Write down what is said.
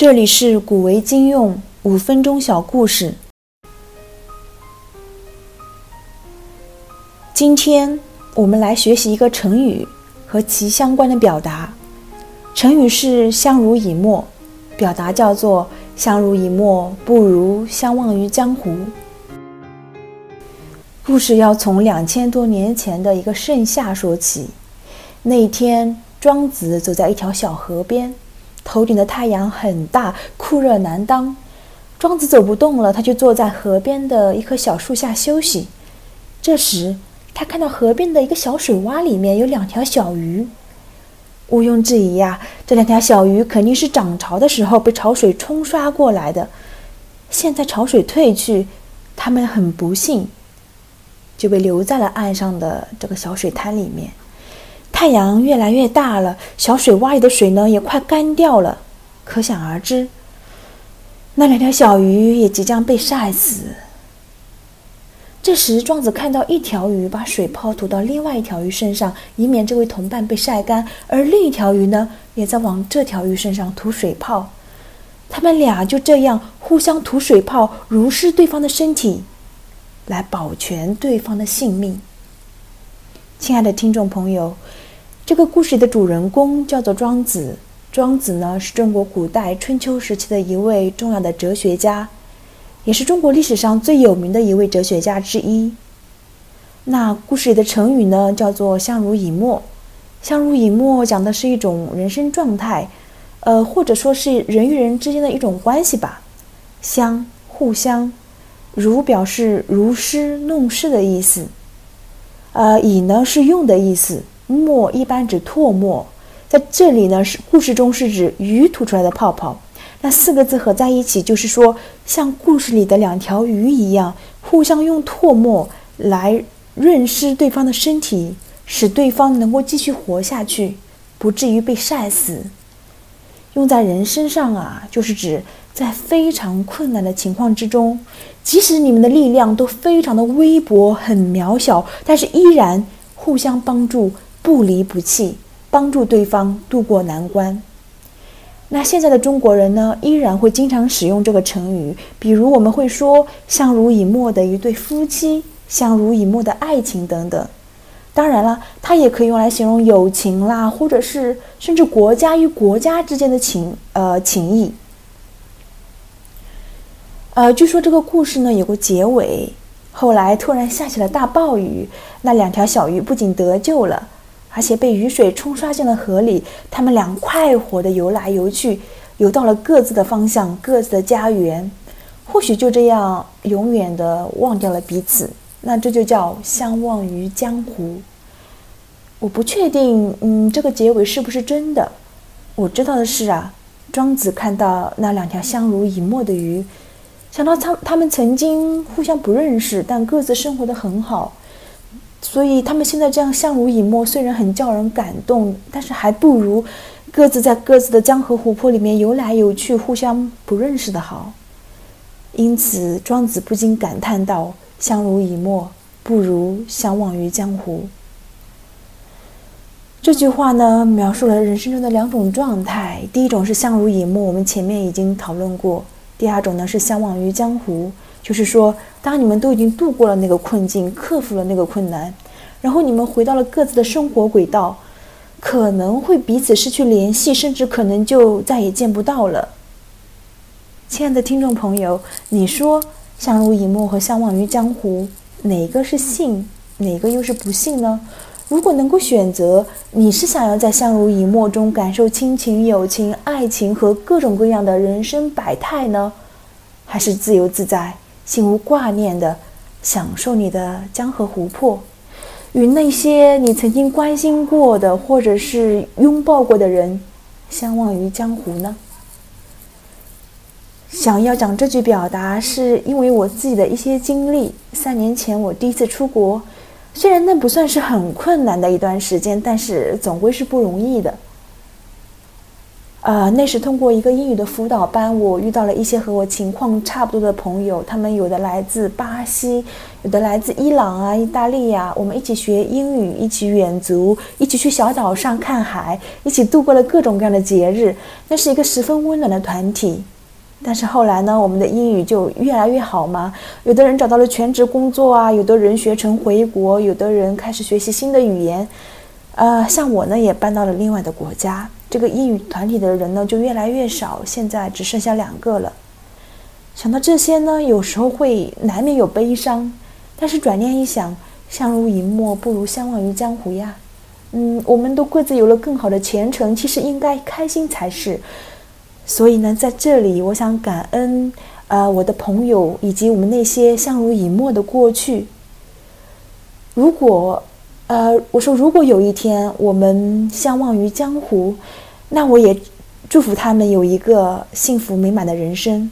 这里是古为今用五分钟小故事。今天我们来学习一个成语和其相关的表达。成语是“相濡以沫”，表达叫做“相濡以沫不如相忘于江湖”。故事要从两千多年前的一个盛夏说起。那一天，庄子走在一条小河边。头顶的太阳很大，酷热难当。庄子走不动了，他就坐在河边的一棵小树下休息。这时，他看到河边的一个小水洼里面有两条小鱼。毋庸置疑呀，这两条小鱼肯定是涨潮的时候被潮水冲刷过来的。现在潮水退去，它们很不幸就被留在了岸上的这个小水滩里面。太阳越来越大了，小水洼里的水呢也快干掉了，可想而知，那两条小鱼也即将被晒死。这时，庄子看到一条鱼把水泡涂到另外一条鱼身上，以免这位同伴被晒干；而另一条鱼呢，也在往这条鱼身上涂水泡。他们俩就这样互相涂水泡，濡湿对方的身体，来保全对方的性命。亲爱的听众朋友。这个故事的主人公叫做庄子。庄子呢，是中国古代春秋时期的一位重要的哲学家，也是中国历史上最有名的一位哲学家之一。那故事里的成语呢，叫做“相濡以沫”。相濡以沫讲的是一种人生状态，呃，或者说是人与人之间的一种关系吧。相，互相；如表示如诗弄诗的意思。呃，以呢是用的意思。沫一般指唾沫，在这里呢是故事中是指鱼吐出来的泡泡。那四个字合在一起，就是说像故事里的两条鱼一样，互相用唾沫来润湿对方的身体，使对方能够继续活下去，不至于被晒死。用在人身上啊，就是指在非常困难的情况之中，即使你们的力量都非常的微薄、很渺小，但是依然互相帮助。不离不弃，帮助对方渡过难关。那现在的中国人呢，依然会经常使用这个成语，比如我们会说“相濡以沫”的一对夫妻，“相濡以沫”的爱情等等。当然了，它也可以用来形容友情啦，或者是甚至国家与国家之间的情呃情谊。呃，据说这个故事呢有个结尾，后来突然下起了大暴雨，那两条小鱼不仅得救了。而且被雨水冲刷进了河里，他们俩快活地游来游去，游到了各自的方向、各自的家园，或许就这样永远地忘掉了彼此。那这就叫相忘于江湖。我不确定，嗯，这个结尾是不是真的？我知道的是啊，庄子看到那两条相濡以沫的鱼，想到他他们曾经互相不认识，但各自生活得很好。所以他们现在这样相濡以沫，虽然很叫人感动，但是还不如各自在各自的江河湖泊里面游来游去、互相不认识的好。因此，庄子不禁感叹道：“相濡以沫，不如相忘于江湖。”这句话呢，描述了人生中的两种状态：第一种是相濡以沫，我们前面已经讨论过；第二种呢是相忘于江湖。就是说，当你们都已经度过了那个困境，克服了那个困难，然后你们回到了各自的生活轨道，可能会彼此失去联系，甚至可能就再也见不到了。亲爱的听众朋友，你说相濡以沫和相忘于江湖，哪个是幸，哪个又是不幸呢？如果能够选择，你是想要在相濡以沫中感受亲情、友情、爱情和各种各样的人生百态呢，还是自由自在？心无挂念的享受你的江河湖泊，与那些你曾经关心过的或者是拥抱过的人相忘于江湖呢？想要讲这句表达，是因为我自己的一些经历。三年前我第一次出国，虽然那不算是很困难的一段时间，但是总归是不容易的。呃，那时通过一个英语的辅导班，我遇到了一些和我情况差不多的朋友，他们有的来自巴西，有的来自伊朗啊、意大利呀，我们一起学英语，一起远足，一起去小岛上看海，一起度过了各种各样的节日。那是一个十分温暖的团体。但是后来呢，我们的英语就越来越好嘛。有的人找到了全职工作啊，有的人学成回国，有的人开始学习新的语言。呃，像我呢，也搬到了另外的国家。这个英语团体的人呢，就越来越少，现在只剩下两个了。想到这些呢，有时候会难免有悲伤，但是转念一想，相濡以沫不如相忘于江湖呀。嗯，我们都各自有了更好的前程，其实应该开心才是。所以呢，在这里，我想感恩，呃，我的朋友以及我们那些相濡以沫的过去。如果。呃，我说，如果有一天我们相忘于江湖，那我也祝福他们有一个幸福美满的人生。